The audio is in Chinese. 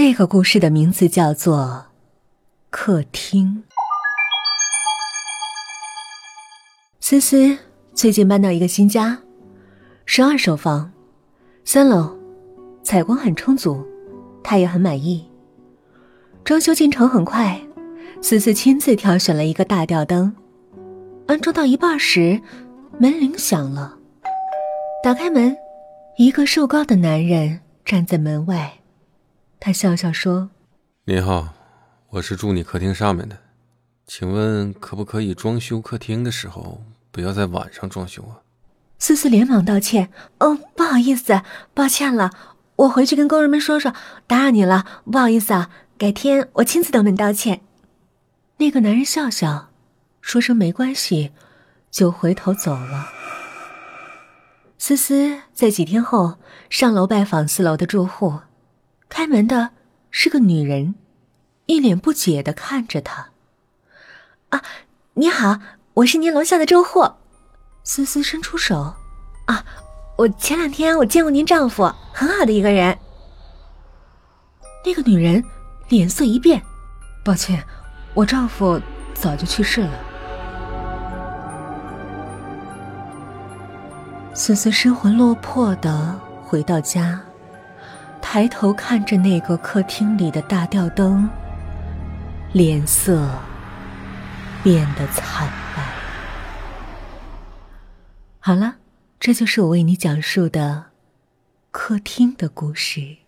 这个故事的名字叫做《客厅》。思思最近搬到一个新家，是二手房，三楼，采光很充足，她也很满意。装修进程很快，思思亲自挑选了一个大吊灯。安装到一半时，门铃响了。打开门，一个瘦高的男人站在门外。他笑笑说：“你好，我是住你客厅上面的，请问可不可以装修客厅的时候不要在晚上装修啊？”思思连忙道歉：“哦，不好意思，抱歉了，我回去跟工人们说说，打扰你了，不好意思啊，改天我亲自登门道歉。”那个男人笑笑，说声没关系，就回头走了。思思在几天后上楼拜访四楼的住户。开门的是个女人，一脸不解的看着他。啊，你好，我是您楼下的住户。思思伸出手。啊，我前两天我见过您丈夫，很好的一个人。那个女人脸色一变，抱歉，我丈夫早就去世了。思思失魂落魄的回到家。抬头看着那个客厅里的大吊灯，脸色变得惨白。好了，这就是我为你讲述的客厅的故事。